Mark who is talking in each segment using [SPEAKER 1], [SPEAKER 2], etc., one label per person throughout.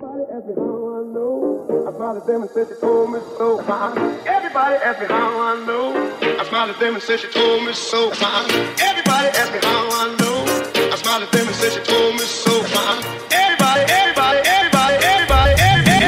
[SPEAKER 1] Everybody ask me how I know. I smiled at them and said she told me so. Everybody ask me how I know. I smiled at them and said she told me so. Everybody ask me how I know. I smiled at them and said she told me so. Everybody, everybody, everybody, everybody, everybody,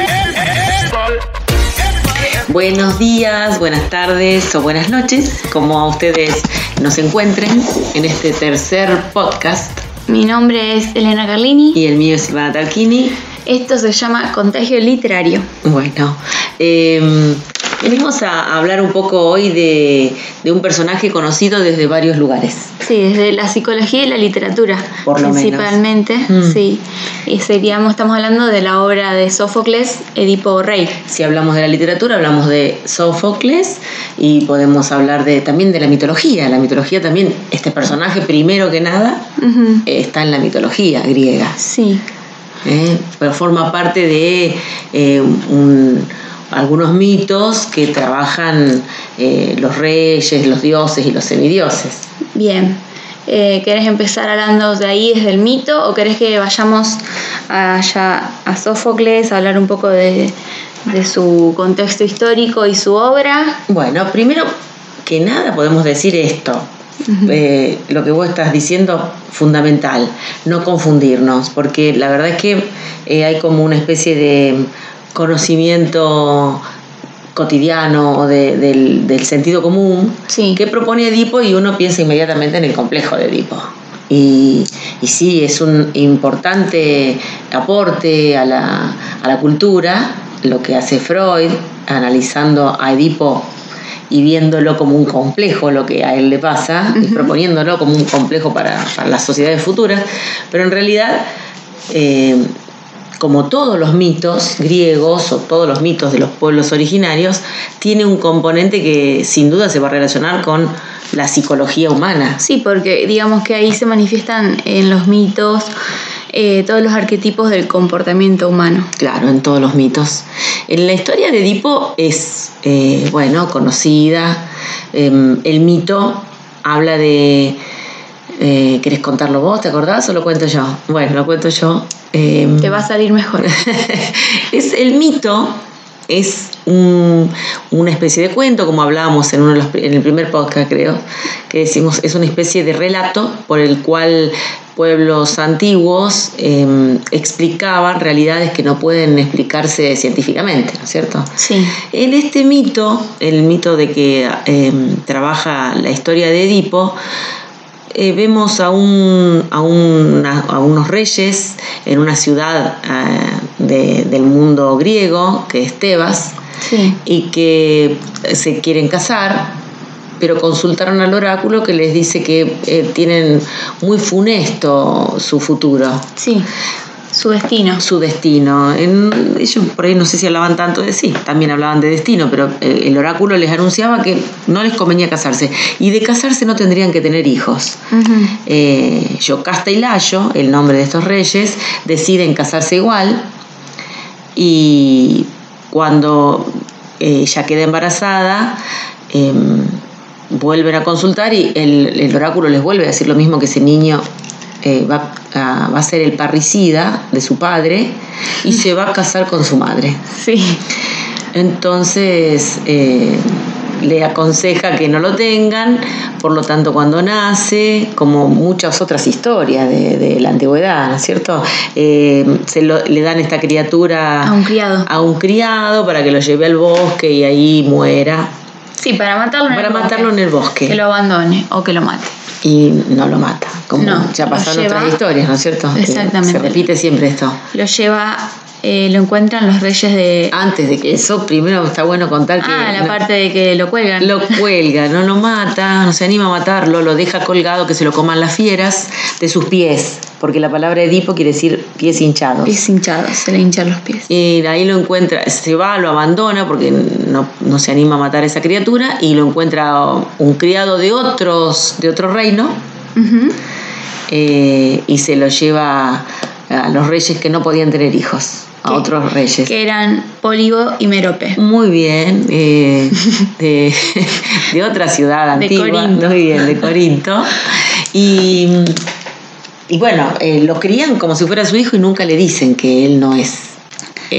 [SPEAKER 1] everybody.
[SPEAKER 2] Buenos días, buenas tardes o buenas noches, como ustedes nos encuentren en este tercer podcast.
[SPEAKER 3] Mi nombre es Elena Carlini.
[SPEAKER 2] Y el mío es Ivana Tarquini.
[SPEAKER 3] Esto se llama Contagio Literario.
[SPEAKER 2] Bueno, eh, venimos a hablar un poco hoy de, de, un personaje conocido desde varios lugares.
[SPEAKER 3] Sí, desde la psicología y la literatura.
[SPEAKER 2] Por lo
[SPEAKER 3] principalmente,
[SPEAKER 2] menos.
[SPEAKER 3] sí. Y seríamos, estamos hablando de la obra de Sófocles, Edipo Rey.
[SPEAKER 2] Si hablamos de la literatura, hablamos de Sófocles y podemos hablar de, también de la mitología. La mitología también, este personaje, primero que nada,
[SPEAKER 3] Uh -huh.
[SPEAKER 2] está en la mitología griega.
[SPEAKER 3] Sí.
[SPEAKER 2] ¿Eh? pero forma parte de eh, un, algunos mitos que trabajan eh, los reyes, los dioses y los semidioses.
[SPEAKER 3] Bien. ¿Querés empezar hablando de ahí desde el mito o querés que vayamos allá a Sófocles a hablar un poco de, de su contexto histórico y su obra?
[SPEAKER 2] Bueno, primero que nada podemos decir esto, Uh -huh. eh, lo que vos estás diciendo fundamental, no confundirnos, porque la verdad es que eh, hay como una especie de conocimiento cotidiano o de, del, del, sentido común
[SPEAKER 3] sí.
[SPEAKER 2] que propone Edipo y uno piensa inmediatamente en el complejo de Edipo. Y, y sí, es un importante aporte a la, a la cultura lo que hace Freud analizando a Edipo y viéndolo como un complejo lo que a él le pasa uh -huh. y proponiéndolo como un complejo para, para, las sociedades futuras, pero en realidad, eh, como todos los mitos griegos o todos los mitos de los pueblos originarios, tiene un componente que sin duda se va a relacionar con la psicología humana.
[SPEAKER 3] Sí, porque digamos que ahí se manifiestan en los mitos eh, todos los arquetipos del comportamiento humano.
[SPEAKER 2] Claro, en todos los mitos. En la historia de Edipo es, eh, bueno, conocida. Eh, el mito habla de... Eh, ¿Querés contarlo vos? ¿Te acordás o lo cuento yo? Bueno, lo cuento yo.
[SPEAKER 3] Te va a salir mejor.
[SPEAKER 2] es el mito es un, una especie de cuento, como hablábamos en, uno de los, en el primer podcast, creo, que decimos, es una especie de relato por el cual pueblos antiguos eh, explicaban realidades que no pueden explicarse científicamente, ¿no es cierto?
[SPEAKER 3] Sí.
[SPEAKER 2] En este mito, el mito de que eh, trabaja la historia de Edipo, eh, vemos a, un, a, una, a, unos reyes en una ciudad de, del mundo griego, que es Tebas,
[SPEAKER 3] sí.
[SPEAKER 2] y que se quieren casar, pero consultaron al oráculo que les dice que eh, tienen muy funesto su futuro.
[SPEAKER 3] Sí. Su destino.
[SPEAKER 2] Su destino. En, ellos por ahí no sé si hablaban tanto de sí, también hablaban de destino, pero el, el, oráculo les anunciaba que no les convenía casarse. Y de casarse no tendrían que tener hijos.
[SPEAKER 3] Uh -huh.
[SPEAKER 2] eh, Yocasta y Layo, el nombre de estos reyes, deciden casarse igual. Y cuando ella queda embarazada, eh, vuelven a consultar y el, el, oráculo les vuelve a decir lo mismo que ese niño eh, va, a, va, a, ser el parricida de su padre y se va a casar con su madre.
[SPEAKER 3] Sí.
[SPEAKER 2] Entonces eh, le aconseja que no lo tengan, por lo tanto cuando nace, como muchas otras historias de, de la antigüedad, ¿no es cierto? Eh, se lo, le dan esta criatura
[SPEAKER 3] a un criado.
[SPEAKER 2] A un criado para que lo lleve al bosque y ahí muera.
[SPEAKER 3] Sí, para matarlo en
[SPEAKER 2] para
[SPEAKER 3] el
[SPEAKER 2] matarlo
[SPEAKER 3] bosque.
[SPEAKER 2] en el bosque.
[SPEAKER 3] Que lo abandone o que lo mate.
[SPEAKER 2] Y no lo mata, como
[SPEAKER 3] no,
[SPEAKER 2] ya pasaron
[SPEAKER 3] lleva,
[SPEAKER 2] otras historias, ¿no es cierto?
[SPEAKER 3] Exactamente.
[SPEAKER 2] Se repite siempre esto.
[SPEAKER 3] Lo lleva, eh, lo encuentran los reyes de...
[SPEAKER 2] Antes de que eso, primero está bueno contar que...
[SPEAKER 3] Ah, la
[SPEAKER 2] no,
[SPEAKER 3] parte de que lo cuelgan.
[SPEAKER 2] Lo cuelga, no lo mata, no se anima a matarlo, lo deja colgado que se lo coman las fieras de sus pies, porque la palabra Edipo quiere decir pies hinchados.
[SPEAKER 3] Pies hinchados, se le hinchan los pies.
[SPEAKER 2] Y ahí lo encuentra, se va, lo abandona porque no, no se anima a matar a esa criatura y lo encuentra un criado de otros de otro reino
[SPEAKER 3] uh -huh.
[SPEAKER 2] eh, y se lo lleva a los reyes que no podían tener hijos, a otros reyes.
[SPEAKER 3] Que eran Pólibo y Merope.
[SPEAKER 2] Muy bien, eh, de, de, otra ciudad antigua,
[SPEAKER 3] de Corinto.
[SPEAKER 2] muy bien, de Corinto. Y, y bueno, eh, lo crían como si fuera su hijo y nunca le dicen que él no es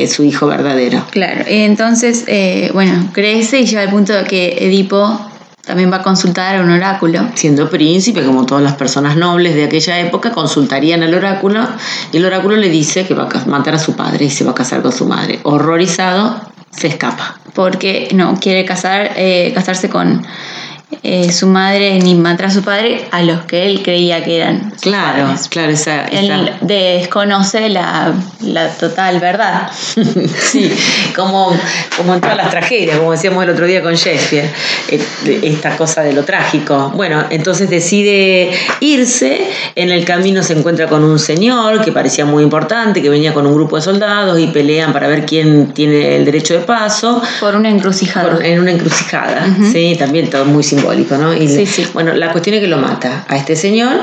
[SPEAKER 2] su hijo verdadero.
[SPEAKER 3] Claro, entonces, eh, bueno, crece y llega al punto de que Edipo también va a consultar a un oráculo.
[SPEAKER 2] Siendo príncipe, como todas las personas nobles de aquella época, consultarían al oráculo y el oráculo le dice que va a matar a su padre y se va a casar con su madre. Horrorizado, se escapa.
[SPEAKER 3] Porque no quiere casar, eh, casarse con eh, su madre ni matar a su padre a los que él creía que eran.
[SPEAKER 2] Claro,
[SPEAKER 3] padres.
[SPEAKER 2] claro, esa,
[SPEAKER 3] Él desconoce la, la total verdad.
[SPEAKER 2] Sí, como, como en todas las tragedias, como decíamos el otro día con Shakespeare, eh, esta cosa de lo trágico. Bueno, entonces decide irse, en el camino se encuentra con un señor que parecía muy importante, que venía con un grupo de soldados y pelean para ver quién tiene el derecho de paso.
[SPEAKER 3] Por una encrucijada.
[SPEAKER 2] por- en una encrucijada, sí, también todo muy simbólico, ¿no? Y
[SPEAKER 3] Sí, sí.
[SPEAKER 2] Bueno, la cuestión es que lo mata a este señor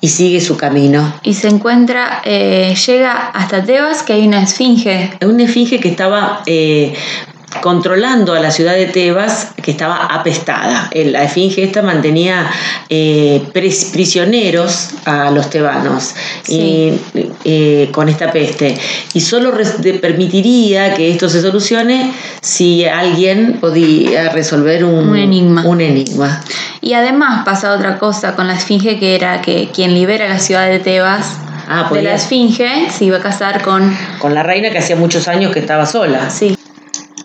[SPEAKER 2] y sigue su camino.
[SPEAKER 3] Y se encuentra, eh, llega hasta Tebas, que hay una esfinge.
[SPEAKER 2] una esfinge que estaba eh, controlando a la ciudad de Tebas, que estaba apestada. El- La esfinge esta mantenía eh, prisioneros a los tebanos y, eh, con esta peste. Y solo permitiría que esto se solucione si alguien podía resolver un,
[SPEAKER 3] Un enigma.
[SPEAKER 2] un enigma.
[SPEAKER 3] Y además pasa otra cosa con la esfinge, que era que quien libera la ciudad de Tebas
[SPEAKER 2] Ah,
[SPEAKER 3] de la esfinge se iba a casar con...
[SPEAKER 2] Con la reina que hacía muchos años que estaba sola.
[SPEAKER 3] Sí,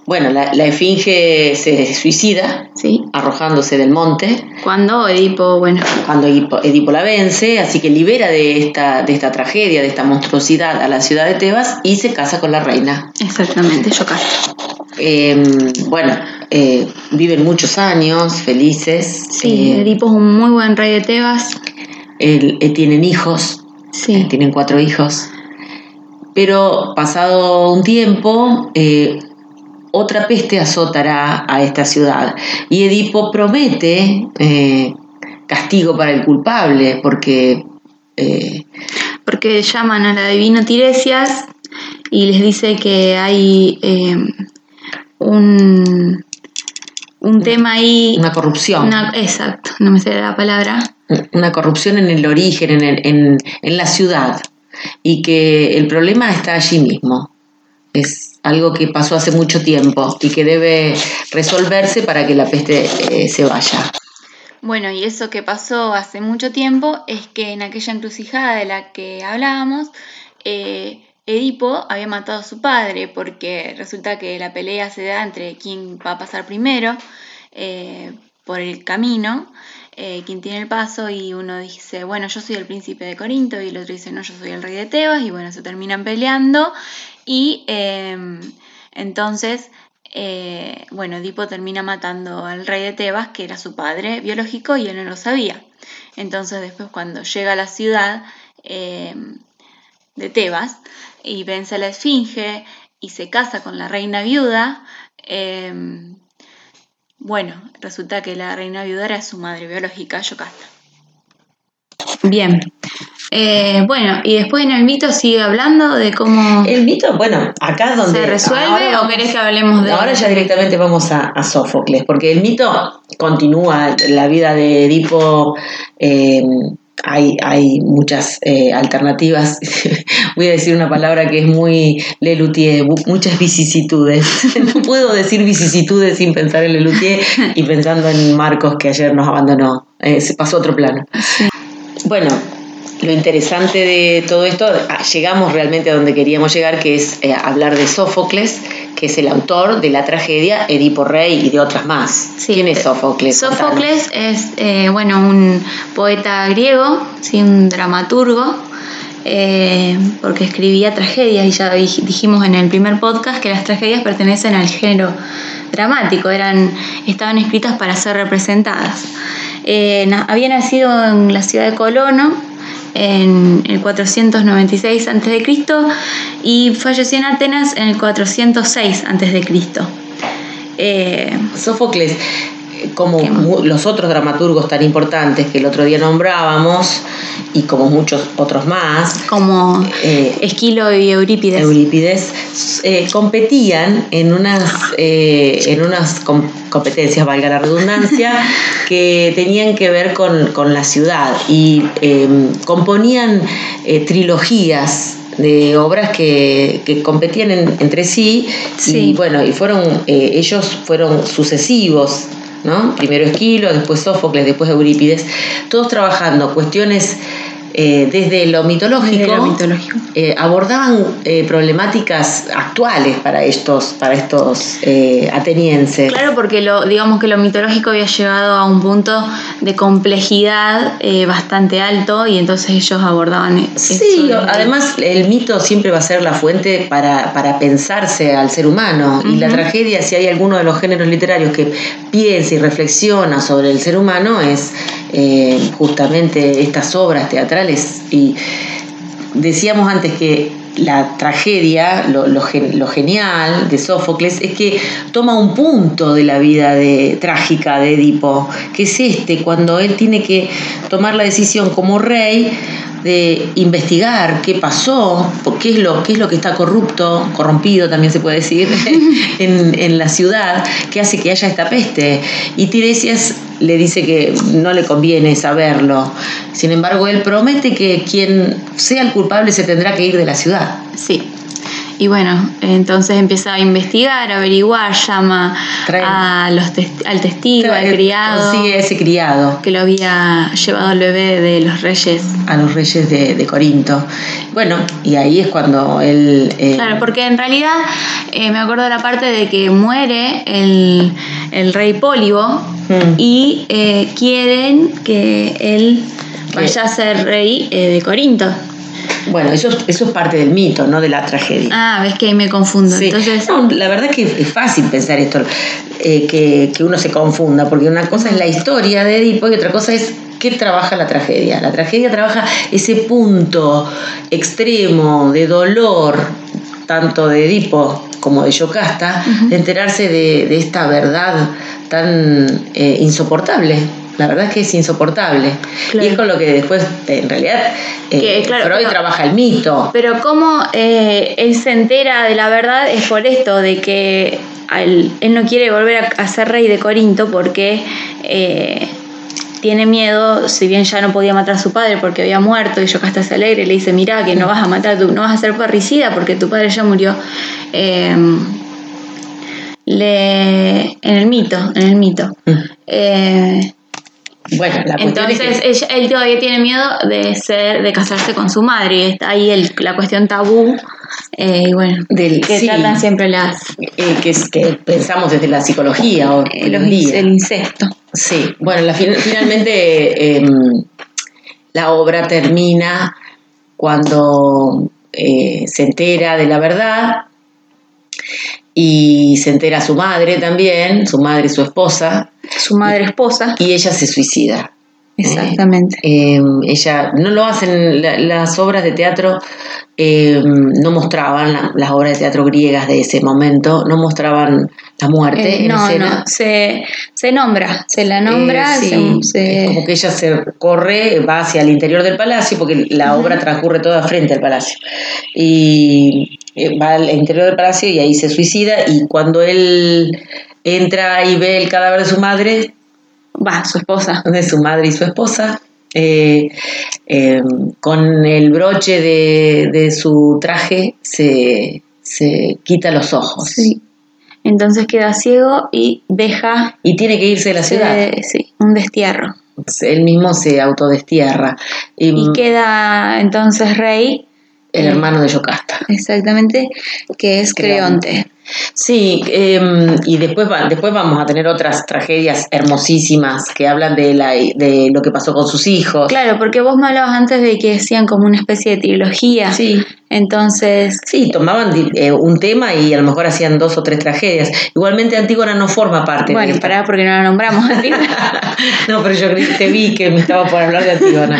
[SPEAKER 2] Bueno, la, la esfinge se suicida
[SPEAKER 3] sí.
[SPEAKER 2] arrojándose del monte
[SPEAKER 3] Cuando Edipo, bueno,
[SPEAKER 2] cuando Edipo, Edipo la vence, así que libera de esta, de esta tragedia, de esta monstruosidad a la ciudad de Tebas y se casa con la reina.
[SPEAKER 3] exactamente, Yocasta.
[SPEAKER 2] Eh, bueno, eh, viven muchos años felices,
[SPEAKER 3] Sí,
[SPEAKER 2] eh,
[SPEAKER 3] Edipo es un muy buen rey de Tebas.
[SPEAKER 2] el- eh, tienen hijos,
[SPEAKER 3] Sí,
[SPEAKER 2] tienen cuatro hijos, pero pasado un tiempo, eh, otra peste azotará a esta ciudad y Edipo promete eh, castigo para el culpable, porque... eh,
[SPEAKER 3] porque llaman a la divina Tiresias y les dice que hay eh, un, un tema ahí.
[SPEAKER 2] una corrupción.
[SPEAKER 3] una- exacto, no me sé la palabra.
[SPEAKER 2] una corrupción en el origen, en, el- en, en la ciudad, y que el problema está allí mismo. Es algo que pasó hace mucho tiempo y que debe resolverse para que la peste eh, se vaya.
[SPEAKER 3] Bueno, y eso que pasó hace mucho tiempo es que en aquella encrucijada de la que hablábamos, eh, Edipo había matado a su padre porque resulta que la pelea se da entre quién va a pasar primero eh, por el camino, eh, quién tiene el paso y uno dice, bueno, yo soy el príncipe de Corinto y el otro dice, no, yo soy el rey de Tebas y bueno, se terminan peleando y em, entonces eh, bueno, Edipo termina matando al rey de Tebas, que era su padre biológico, y él no lo sabía. Entonces después cuando llega a la ciudad eh, de Tebas y vence a la Esfinge y se casa con la reina viuda, eh, bueno, resulta que la reina viuda era su madre biológica, Yocasta. Bien. Eh, bueno, y después en el mito sigue hablando de cómo
[SPEAKER 2] El mito, bueno, acá donde...
[SPEAKER 3] se resuelve
[SPEAKER 2] ahora
[SPEAKER 3] o querés que hablemos de...
[SPEAKER 2] Ahora ya directamente vamos a, a Sófocles, porque el mito continúa, la vida de Edipo, eh, hay, hay muchas eh, alternativas, voy a decir una palabra que es muy Lelutier, muchas vicisitudes. No puedo decir vicisitudes sin pensar en Lelutier y pensando en Marcos que ayer nos abandonó, eh, se pasó a otro plano. Bueno, lo interesante de todo esto, llegamos realmente a donde queríamos llegar, que es eh, hablar de Sófocles, que es el autor de la tragedia Edipo Rey y de otras más.
[SPEAKER 3] Sí,
[SPEAKER 2] ¿Quién es
[SPEAKER 3] eh,
[SPEAKER 2] Sófocles?
[SPEAKER 3] Sófocles es, eh, bueno, un poeta griego, ¿sí? un dramaturgo, eh, porque escribía tragedias y ya dij- dijimos en el primer podcast que las tragedias pertenecen al género dramático, eran, estaban escritas para ser representadas. Eh, na- había nacido en la ciudad de Colono en el 496 a.C. y falleció en Atenas en el 406 a.C. Eh,
[SPEAKER 2] Sófocles, como los otros dramaturgos tan importantes que el otro día nombrábamos, y como muchos otros más,
[SPEAKER 3] como
[SPEAKER 2] eh,
[SPEAKER 3] Esquilo y Eurípides.
[SPEAKER 2] Eurípides, eh, competían en unas, eh, en unas com- competencias, valga la redundancia, que tenían que ver con, con la ciudad y eh, componían trilogías de obras que, que competían en- entre sí,
[SPEAKER 3] Sí.
[SPEAKER 2] y bueno, y fueron, ellos fueron sucesivos, ¿no? Primero Esquilo, después Sófocles, después Eurípides, todos trabajando cuestiones eh, desde lo mitológico,
[SPEAKER 3] Desde lo mitológico.
[SPEAKER 2] eh, abordaban eh, problemáticas actuales para estos, para estos eh, atenienses.
[SPEAKER 3] Claro, porque lo, digamos que lo mitológico había llegado a un punto de complejidad eh, bastante alto y entonces ellos abordaban e- eso
[SPEAKER 2] Sí, además el mito siempre va a ser la fuente para, para pensarse al ser humano. Y la tragedia, si hay alguno de los géneros literarios que piensa y reflexiona sobre el ser humano, es eh, justamente estas obras teatrales. Y decíamos antes que la tragedia, lo, lo lo genial de Sófocles es que toma un punto de la vida trágica de Edipo, que es este, cuando él tiene que tomar la decisión como rey de investigar qué pasó, qué es lo, qué es lo que está corrupto, corrompido también se puede decir, en, en la ciudad, que hace que haya esta peste. Y Tiresias le dice que no le conviene saberlo. Sin embargo, él promete que quien sea el culpable se tendrá que ir de la ciudad.
[SPEAKER 3] Sí. Y bueno, entonces empieza a investigar, a averiguar, llama
[SPEAKER 2] Trae-
[SPEAKER 3] a los test- al testigo, al criado,
[SPEAKER 2] Consigue ese criado
[SPEAKER 3] que lo había llevado al bebé de los reyes.
[SPEAKER 2] a los reyes de, de Corinto. Bueno, y ahí es cuando él... eh,
[SPEAKER 3] Claro, porque en realidad eh, me acuerdo de la parte de que muere el, el rey Pólibo
[SPEAKER 2] Mm.
[SPEAKER 3] y eh, quieren que él vaya a ser rey eh, de Corinto.
[SPEAKER 2] Bueno, eso, es- eso es parte del mito, no de la tragedia.
[SPEAKER 3] Ah, ves que ahí me confundo.
[SPEAKER 2] Sí.
[SPEAKER 3] Entonces,
[SPEAKER 2] No, la verdad es que es fácil pensar esto, eh, que, que uno se confunda, porque una cosa es la historia de Edipo y otra cosa es qué trabaja la tragedia. La tragedia trabaja ese punto extremo de dolor, tanto de Edipo como de Yocasta, de enterarse de, de esta verdad tan eh, insoportable. La verdad es que es insoportable.
[SPEAKER 3] Claro.
[SPEAKER 2] Y es con lo que después, en realidad, eh,
[SPEAKER 3] Que, claro,
[SPEAKER 2] Freud
[SPEAKER 3] pero-
[SPEAKER 2] trabaja el mito.
[SPEAKER 3] Pero cómo eh, él se entera de la verdad es por esto, de que él no quiere volver a, a ser rey de Corinto porque eh, tiene miedo, si bien ya no podía matar a su padre porque había muerto y Yocasta se alegra y le dice, mira que no vas a matar, tu, no vas a ser parricida porque tu padre ya murió. Eh, le, en el mito, en el mito.
[SPEAKER 2] Mm.
[SPEAKER 3] Eh,
[SPEAKER 2] Bueno, la cuestión es que-
[SPEAKER 3] entonces ella- él todavía tiene miedo de ser, de casarse con su madre y está ahí el- la cuestión tabú eh, y bueno
[SPEAKER 2] Del-
[SPEAKER 3] que
[SPEAKER 2] sí.
[SPEAKER 3] tratan siempre las
[SPEAKER 2] eh, que, es- que pensamos desde la psicología hoy
[SPEAKER 3] eh, los el incesto.
[SPEAKER 2] Sí, bueno, la finalmente em, la obra termina cuando eh, se entera de la verdad y se entera su madre también, su madre y su esposa,
[SPEAKER 3] Su madre esposa,
[SPEAKER 2] y ella se suicida.
[SPEAKER 3] exactamente.
[SPEAKER 2] Eh, ella no lo hacen la- las obras de teatro eh, no mostraban la- las obras de teatro griegas de ese momento no mostraban la muerte
[SPEAKER 3] Eh,
[SPEAKER 2] en
[SPEAKER 3] no,
[SPEAKER 2] escena
[SPEAKER 3] no, se, se nombra, se la nombra,
[SPEAKER 2] Eh, sí,
[SPEAKER 3] se- se-
[SPEAKER 2] es como que ella se corre, va hacia el interior del palacio, porque la obra transcurre toda frente al palacio. Y eh, va al interior del palacio y ahí se suicida. Y cuando él entra y ve el cadáver de su madre,
[SPEAKER 3] va, su esposa.
[SPEAKER 2] de su madre y su esposa, eh, eh, con el broche de, de su traje se, se quita los ojos.
[SPEAKER 3] Sí. Entonces queda ciego y deja
[SPEAKER 2] Y tiene que irse de la ciudad.
[SPEAKER 3] eh, sí, un destierro.
[SPEAKER 2] Él mismo se autodestierra. Y,
[SPEAKER 3] Y queda entonces rey,
[SPEAKER 2] el hermano de Yocasta.
[SPEAKER 3] exactamente, que es
[SPEAKER 2] Creonte. Sí, eh, y después, va- después vamos a tener otras tragedias hermosísimas que hablan de, la, de lo que pasó con sus hijos.
[SPEAKER 3] Claro, porque vos me hablabas antes de que hacían como una especie de trilogía.
[SPEAKER 2] Sí,
[SPEAKER 3] Entonces,
[SPEAKER 2] sí, tomaban eh, un tema y a lo mejor hacían dos o tres tragedias. Igualmente Antígona no forma parte de
[SPEAKER 3] bueno,
[SPEAKER 2] esto.
[SPEAKER 3] pará porque no la nombramos.
[SPEAKER 2] no, pero yo creí- te vi que me estaba por hablar de Antígona.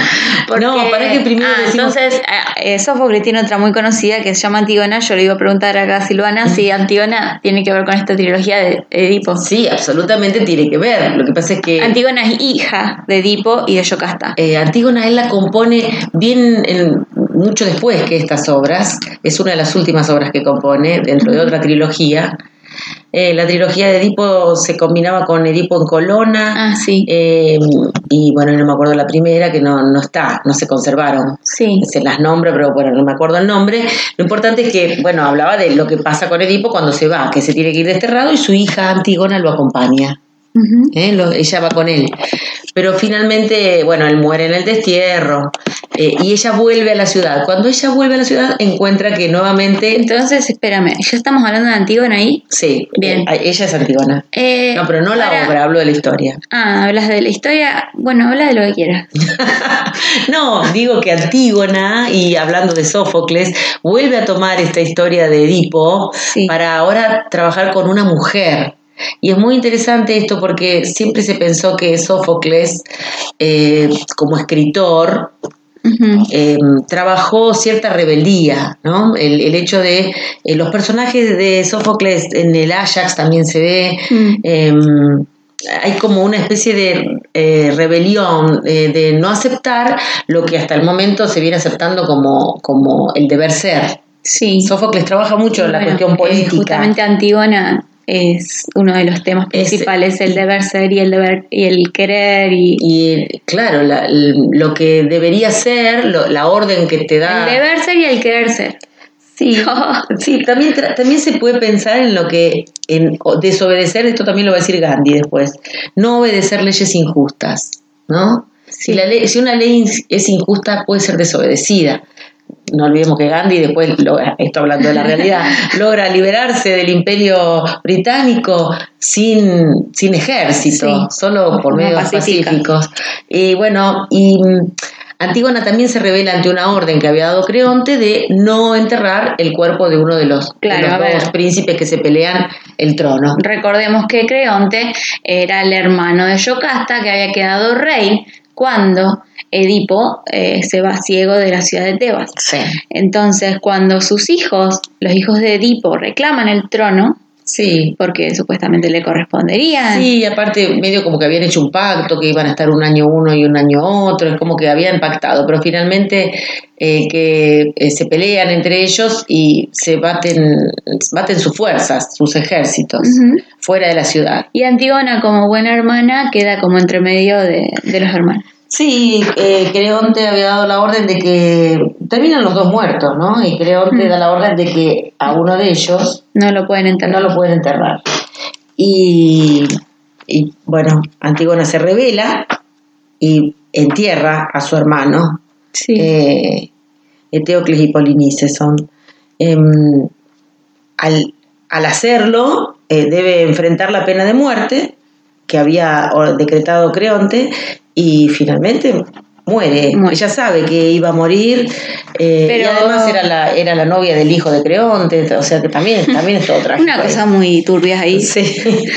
[SPEAKER 2] no, para que primero
[SPEAKER 3] ah,
[SPEAKER 2] decimos-
[SPEAKER 3] entonces, eh, Sófocles tiene otra muy conocida que se llama Antígona. Yo le iba a preguntar acá a Silvana si Antígona tiene que ver con esta trilogía de Edipo.
[SPEAKER 2] Sí, absolutamente tiene que ver. Lo que pasa es que...
[SPEAKER 3] Antígona es hija de Edipo y de Yocasta.
[SPEAKER 2] Eh, Antígona él la compone bien en- mucho después que estas obras, es una de las últimas obras que compone dentro de otra trilogía, eh, la trilogía de Edipo se combinaba con Edipo en Colona.
[SPEAKER 3] Ah, sí.
[SPEAKER 2] eh, y bueno, no me acuerdo la primera, que no, no está, no se conservaron.
[SPEAKER 3] Sí.
[SPEAKER 2] Se las nombro, pero bueno, no me acuerdo el nombre. Lo importante es que, bueno, hablaba de lo que pasa con Edipo cuando se va, que se tiene que ir desterrado y su hija Antígona lo acompaña. ¿eh? Lo- ella va con él. Pero finalmente, bueno, él muere en el destierro eh, y ella vuelve a la ciudad. Cuando ella vuelve a la ciudad, encuentra que nuevamente.
[SPEAKER 3] Entonces, espérame, ¿ya estamos hablando de Antígona ahí?
[SPEAKER 2] Sí,
[SPEAKER 3] Bien.
[SPEAKER 2] eh, ella es Antígona.
[SPEAKER 3] Eh,
[SPEAKER 2] No, pero no la obra, hablo de la historia.
[SPEAKER 3] Ah, hablas de la historia. Bueno, habla de lo que quieras.
[SPEAKER 2] No, digo que Antígona, y hablando de Sófocles, vuelve a tomar esta historia de Edipo
[SPEAKER 3] Sí.
[SPEAKER 2] para ahora trabajar con una mujer. Y es muy interesante esto porque siempre se pensó que Sófocles, eh, como escritor, eh, trabajó cierta rebeldía, ¿no? El, el hecho de eh, los personajes de Sófocles en el Ajax también se ve.
[SPEAKER 3] Mm.
[SPEAKER 2] eh, hay como una especie de eh, rebelión, de no aceptar lo que hasta el momento se viene aceptando como, como el deber ser.
[SPEAKER 3] Sí.
[SPEAKER 2] Sófocles trabaja mucho en la
[SPEAKER 3] Bueno,
[SPEAKER 2] cuestión política.
[SPEAKER 3] justamente Antígona es uno de los temas
[SPEAKER 2] Es-
[SPEAKER 3] principales, el deber ser y el deber y el querer y
[SPEAKER 2] Y claro, la- lo que debería ser, lo- la orden que te da.
[SPEAKER 3] el deber ser y el querer ser.
[SPEAKER 2] Sí, sí también, también se puede pensar en lo que, en desobedecer, esto también lo va a decir Gandhi después, no obedecer leyes injustas, ¿no? Si, la ley, si una ley es injusta, puede ser desobedecida. No olvidemos que Gandhi después, logra, esto hablando de la realidad, logra liberarse del imperio británico sin, sin ejército,
[SPEAKER 3] Sí.
[SPEAKER 2] solo por medios pacíficos. Y bueno, y mm, Antígona también se revela ante una orden que había dado Creonte de no enterrar el cuerpo de uno de los, de los dos príncipes que se pelean el trono.
[SPEAKER 3] Recordemos que Creonte era el hermano de Yocasta que había quedado rey cuando Edipo eh, se va ciego de la ciudad de Tebas.
[SPEAKER 2] Sí.
[SPEAKER 3] Entonces, cuando sus hijos, los hijos de Edipo, reclaman el trono,
[SPEAKER 2] Sí.
[SPEAKER 3] porque supuestamente le correspondería,
[SPEAKER 2] Sí, y aparte medio como que habían hecho un pacto, que iban a estar un año uno y un año otro, es como que habían pactado, pero finalmente eh, que eh, se pelean entre ellos y se baten, baten sus fuerzas, sus ejércitos, fuera de la ciudad.
[SPEAKER 3] y Antígona como buena hermana queda como entre medio de, de los hermanos.
[SPEAKER 2] Sí, eh, Creonte había dado la orden de que terminan los dos muertos, ¿no? Y Creonte
[SPEAKER 3] Mm.
[SPEAKER 2] da la orden de que a uno de ellos
[SPEAKER 3] No lo pueden enterrar.
[SPEAKER 2] no lo pueden enterrar. Y, y, bueno, Antígona se revela y entierra a su hermano,
[SPEAKER 3] Sí.
[SPEAKER 2] eh, Eteocles y Polinice son. Em, al, al hacerlo, eh, debe enfrentar la pena de muerte que había decretado Creonte y finalmente muere.
[SPEAKER 3] Muere.
[SPEAKER 2] Ella sabe que iba a morir eh, y
[SPEAKER 3] Pero-
[SPEAKER 2] además era la, era la novia del hijo de Creonte, o sea que también, también es todo trágico.
[SPEAKER 3] Una cosa muy turbia ahí.
[SPEAKER 2] Sí.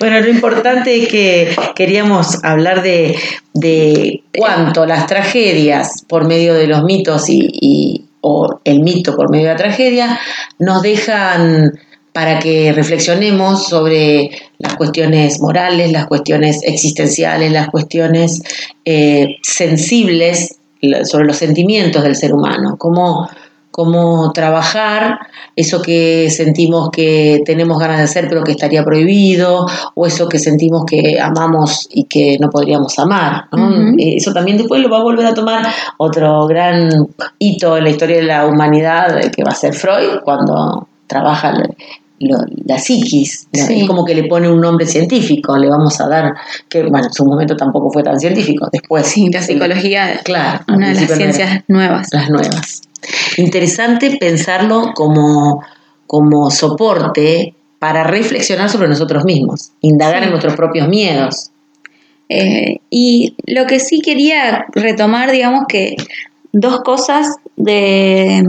[SPEAKER 2] Bueno, lo importante es que queríamos hablar de, de cuánto las tragedias por medio de los mitos y, y- o el mito por medio de la tragedia nos dejan para que reflexionemos sobre las cuestiones morales, las cuestiones existenciales, las cuestiones eh, sensibles sobre los sentimientos del ser humano, cómo, cómo trabajar eso que sentimos que tenemos ganas de hacer pero que estaría prohibido, o eso que sentimos que amamos y que no podríamos amar. Eh, Eso también después lo va a volver a tomar otro gran hito en la historia de la humanidad, eh, que va a ser Freud, cuando trabaja lo- la psiquis. ¿no?
[SPEAKER 3] Sí.
[SPEAKER 2] Es como que le pone un nombre científico, le vamos a dar, que bueno, en su momento tampoco fue tan científico, después
[SPEAKER 3] Sí, la psicología,
[SPEAKER 2] Claro,
[SPEAKER 3] una de las
[SPEAKER 2] era-
[SPEAKER 3] ciencias nuevas.
[SPEAKER 2] las nuevas. Interesante pensarlo como, como soporte para reflexionar sobre nosotros mismos, indagar
[SPEAKER 3] Sí.
[SPEAKER 2] en nuestros propios miedos.
[SPEAKER 3] Eh, y lo que sí quería retomar, digamos que dos cosas de,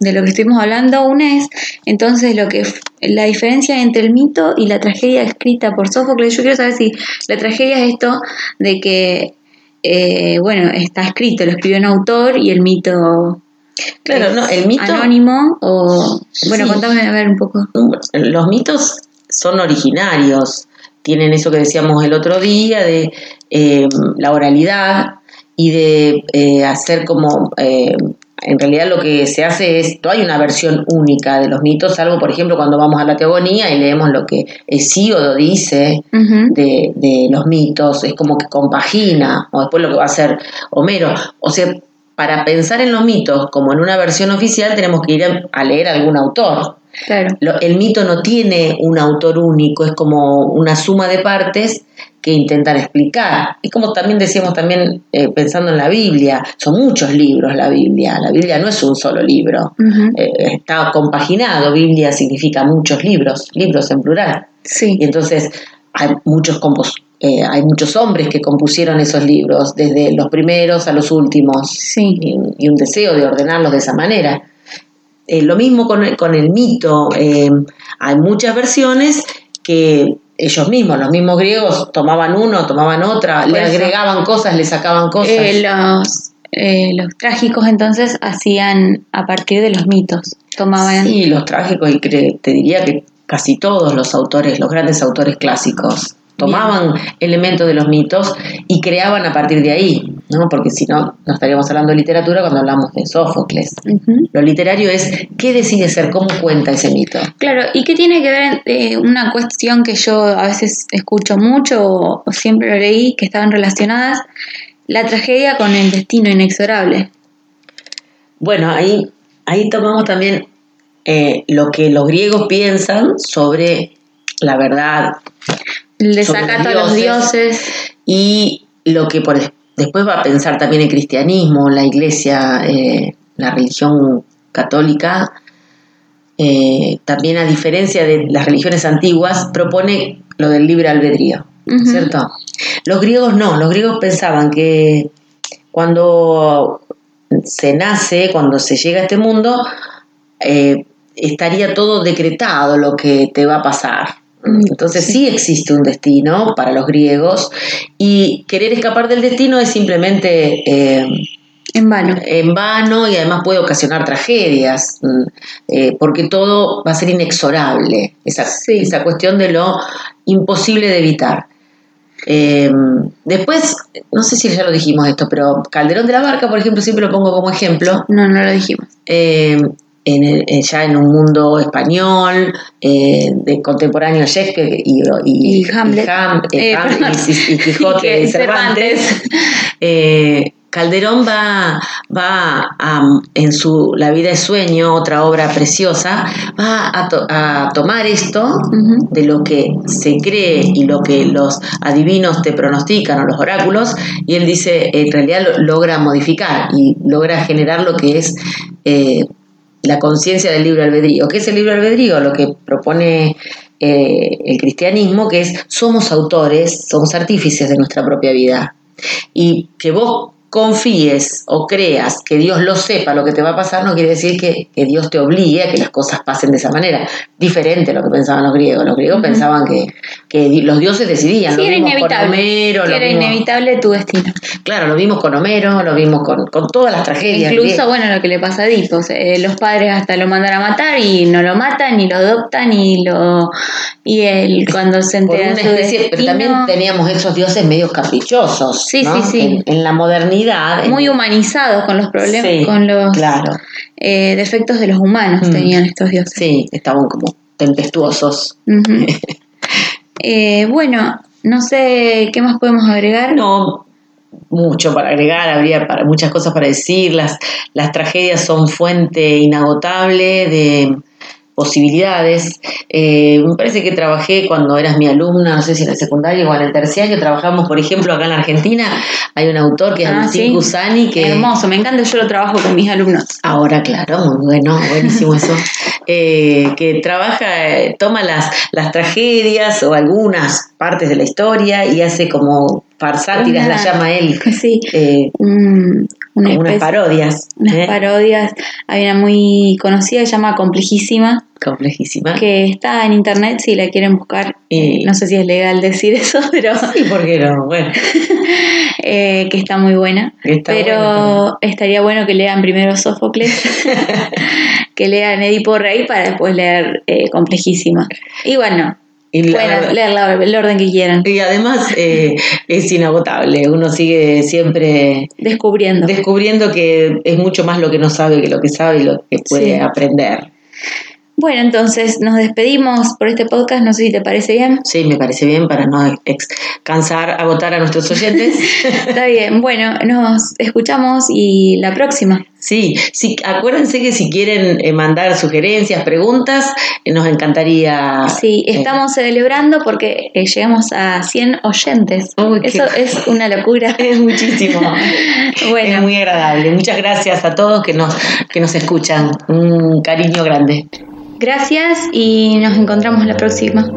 [SPEAKER 3] de lo que estuvimos hablando. Una es entonces lo que la diferencia entre el mito y la tragedia escrita por Sófocles. Yo quiero saber si la tragedia es esto de que, eh, bueno, está escrito, lo escribió un autor y el mito
[SPEAKER 2] Claro, no, el mito,
[SPEAKER 3] anónimo o bueno,
[SPEAKER 2] Sí.
[SPEAKER 3] contame a ver un poco.
[SPEAKER 2] los mitos son originarios, tienen eso que decíamos el otro día de eh, la oralidad y de eh, hacer como eh, en realidad lo que se hace es, no hay una versión única de los mitos, salvo por ejemplo cuando vamos a la teogonía y leemos lo que Hesíodo dice de, de los mitos, es como que compagina, o después lo que va a hacer Homero. O sea, para pensar en los mitos como en una versión oficial tenemos que ir a, a leer algún autor.
[SPEAKER 3] Claro.
[SPEAKER 2] Lo- el mito no tiene un autor único, es como una suma de partes que intentan explicar. Es como también decíamos también eh, pensando en la Biblia, son muchos libros la Biblia, la Biblia no es un solo libro. Eh, está compaginado, Biblia significa muchos libros, libros en plural.
[SPEAKER 3] Sí.
[SPEAKER 2] Y entonces hay muchos compos- eh, hay muchos hombres que compusieron esos libros, desde los primeros a los últimos,
[SPEAKER 3] Sí.
[SPEAKER 2] y, y un deseo de ordenarlos de esa manera. Eh, lo mismo con el, con el mito, eh, hay muchas versiones que ellos mismos, los mismos griegos, tomaban uno, tomaban otra, le agregaban cosas, le sacaban cosas.
[SPEAKER 3] Eh, los, eh, los trágicos entonces hacían a partir de los mitos. Tomaban.
[SPEAKER 2] Sí, los trágicos, y te diría que casi todos los autores, los grandes autores clásicos, tomaban elementos de los mitos y creaban a partir de ahí, ¿no? Porque si no, no estaríamos hablando de literatura cuando hablamos de Sófocles. Lo literario es qué decide ser, cómo cuenta ese mito.
[SPEAKER 3] Claro, ¿y qué tiene que ver eh, una cuestión que yo a veces escucho mucho o, o siempre lo leí, que estaban relacionadas, la tragedia con el destino inexorable?
[SPEAKER 2] Bueno, ahí, ahí tomamos también eh, lo que los griegos piensan sobre la verdad Los
[SPEAKER 3] desacato a los dioses.
[SPEAKER 2] y lo que por, después va a pensar también el cristianismo, la iglesia, eh, la religión católica, eh, también a diferencia de las religiones antiguas, propone lo del libre albedrío. ¿cierto? Los griegos no, los griegos pensaban que cuando se nace, cuando se llega a este mundo, eh, estaría todo decretado lo que te va a pasar.
[SPEAKER 3] Mm,
[SPEAKER 2] Entonces
[SPEAKER 3] sí.
[SPEAKER 2] existe un destino para los griegos y querer escapar del destino es simplemente eh,
[SPEAKER 3] En vano.
[SPEAKER 2] en vano y además puede ocasionar tragedias, mm, eh, porque todo va a ser inexorable, esa,
[SPEAKER 3] Sí.
[SPEAKER 2] esa cuestión de lo imposible de evitar. Eh, después, no sé si ya lo dijimos esto, pero Calderón de la Barca, por ejemplo, siempre lo pongo como ejemplo,
[SPEAKER 3] No, no lo dijimos.
[SPEAKER 2] eh, en el- en- ya en un mundo español, eh, de contemporáneo Shakespeare y, y,
[SPEAKER 3] Y Hamlet.
[SPEAKER 2] Ham- eh,
[SPEAKER 3] Eh,
[SPEAKER 2] Ham- y- y- y Quijote de Cervantes. Eh, Calderón va, va a, en su La vida es sueño, otra obra preciosa, va a, to- a tomar esto de lo que se cree y lo que los adivinos te pronostican o los oráculos, y él dice, en realidad lo- logra modificar y logra generar lo que es la conciencia del libre albedrío. ¿Qué es el libre albedrío? Lo que propone eh, el cristianismo, que es somos autores, somos artífices de nuestra propia vida. Y que vos confíes o creas que Dios lo sepa lo que te va a pasar, no quiere decir que, que Dios te obligue a que las cosas pasen de esa manera. Diferente a lo que pensaban los griegos. Los griegos pensaban que, que los dioses decidían.
[SPEAKER 3] Sí,
[SPEAKER 2] lo
[SPEAKER 3] era
[SPEAKER 2] con
[SPEAKER 3] inevitable.
[SPEAKER 2] Homero,
[SPEAKER 3] era
[SPEAKER 2] vimos-
[SPEAKER 3] inevitable tu destino.
[SPEAKER 2] Claro, lo vimos con Homero, lo vimos con, con todas las tragedias.
[SPEAKER 3] Incluso, bueno, lo que le pasa a sea, eh, los padres hasta lo mandan a matar y no lo matan, ni lo adoptan, y lo y él cuando se entera su
[SPEAKER 2] pero también teníamos esos dioses medios caprichosos.
[SPEAKER 3] Sí,
[SPEAKER 2] ¿no?
[SPEAKER 3] sí, sí.
[SPEAKER 2] En, en la modernidad. en-
[SPEAKER 3] muy humanizados con los problemas,
[SPEAKER 2] Sí,
[SPEAKER 3] con los
[SPEAKER 2] Claro,
[SPEAKER 3] eh, defectos de los humanos
[SPEAKER 2] Mm.
[SPEAKER 3] tenían estos dioses.
[SPEAKER 2] sí, estaban como tempestuosos.
[SPEAKER 3] Ujú. Eh, bueno, no sé qué más podemos agregar.
[SPEAKER 2] No, mucho para agregar, habría para, muchas cosas para decir. Las, las tragedias son fuente inagotable de posibilidades. Eh, me parece que trabajé cuando eras mi alumna, no sé si en el secundario o en el terciario, trabajamos, por ejemplo, acá en la Argentina, hay un autor que es
[SPEAKER 3] Ah,
[SPEAKER 2] Agustín
[SPEAKER 3] sí.
[SPEAKER 2] Cusani, que
[SPEAKER 3] Hermoso, me encanta, yo lo trabajo con mis alumnos.
[SPEAKER 2] Ahora, claro, muy bueno, buenísimo eso. Eh, que trabaja, eh, toma las, las tragedias o algunas partes de la historia y hace como farsátiras, las llama él,
[SPEAKER 3] Sí,
[SPEAKER 2] eh,
[SPEAKER 3] un- una
[SPEAKER 2] como unas parodias.
[SPEAKER 3] unas
[SPEAKER 2] ¿eh?
[SPEAKER 3] parodias. Hay una muy conocida, se llama Complejísima,
[SPEAKER 2] Complejísima.
[SPEAKER 3] que está en internet si la quieren buscar.
[SPEAKER 2] Y-
[SPEAKER 3] No sé si es legal decir eso, pero
[SPEAKER 2] Sí, ¿por qué no? Bueno,
[SPEAKER 3] eh, que está muy buena.
[SPEAKER 2] está
[SPEAKER 3] pero
[SPEAKER 2] bueno
[SPEAKER 3] estaría bueno que lean primero Sófocles, que lean Edipo Rey para después leer eh, Complejísima. Y bueno,
[SPEAKER 2] Y la
[SPEAKER 3] Pueden leerla el orden que quieran.
[SPEAKER 2] y además eh, es inagotable, uno sigue siempre
[SPEAKER 3] Descubriendo.
[SPEAKER 2] descubriendo que es mucho más lo que no sabe que lo que sabe y lo que puede
[SPEAKER 3] Sí.
[SPEAKER 2] aprender.
[SPEAKER 3] Bueno, entonces nos despedimos por este podcast. No sé si te parece bien.
[SPEAKER 2] Sí, me parece bien para no cansar, agotar a nuestros oyentes.
[SPEAKER 3] Está bien. Bueno, nos escuchamos y la próxima.
[SPEAKER 2] Sí, sí, acuérdense que si quieren eh, mandar sugerencias, preguntas, eh, nos encantaría.
[SPEAKER 3] Sí,
[SPEAKER 2] eh,
[SPEAKER 3] estamos celebrando porque llegamos a 100 oyentes.
[SPEAKER 2] Uy, qué-
[SPEAKER 3] Eso es una locura.
[SPEAKER 2] es muchísimo. Es
[SPEAKER 3] Bueno,
[SPEAKER 2] muy agradable. Muchas gracias a todos que nos, que nos escuchan. Un cariño grande.
[SPEAKER 3] Gracias y nos encontramos la próxima.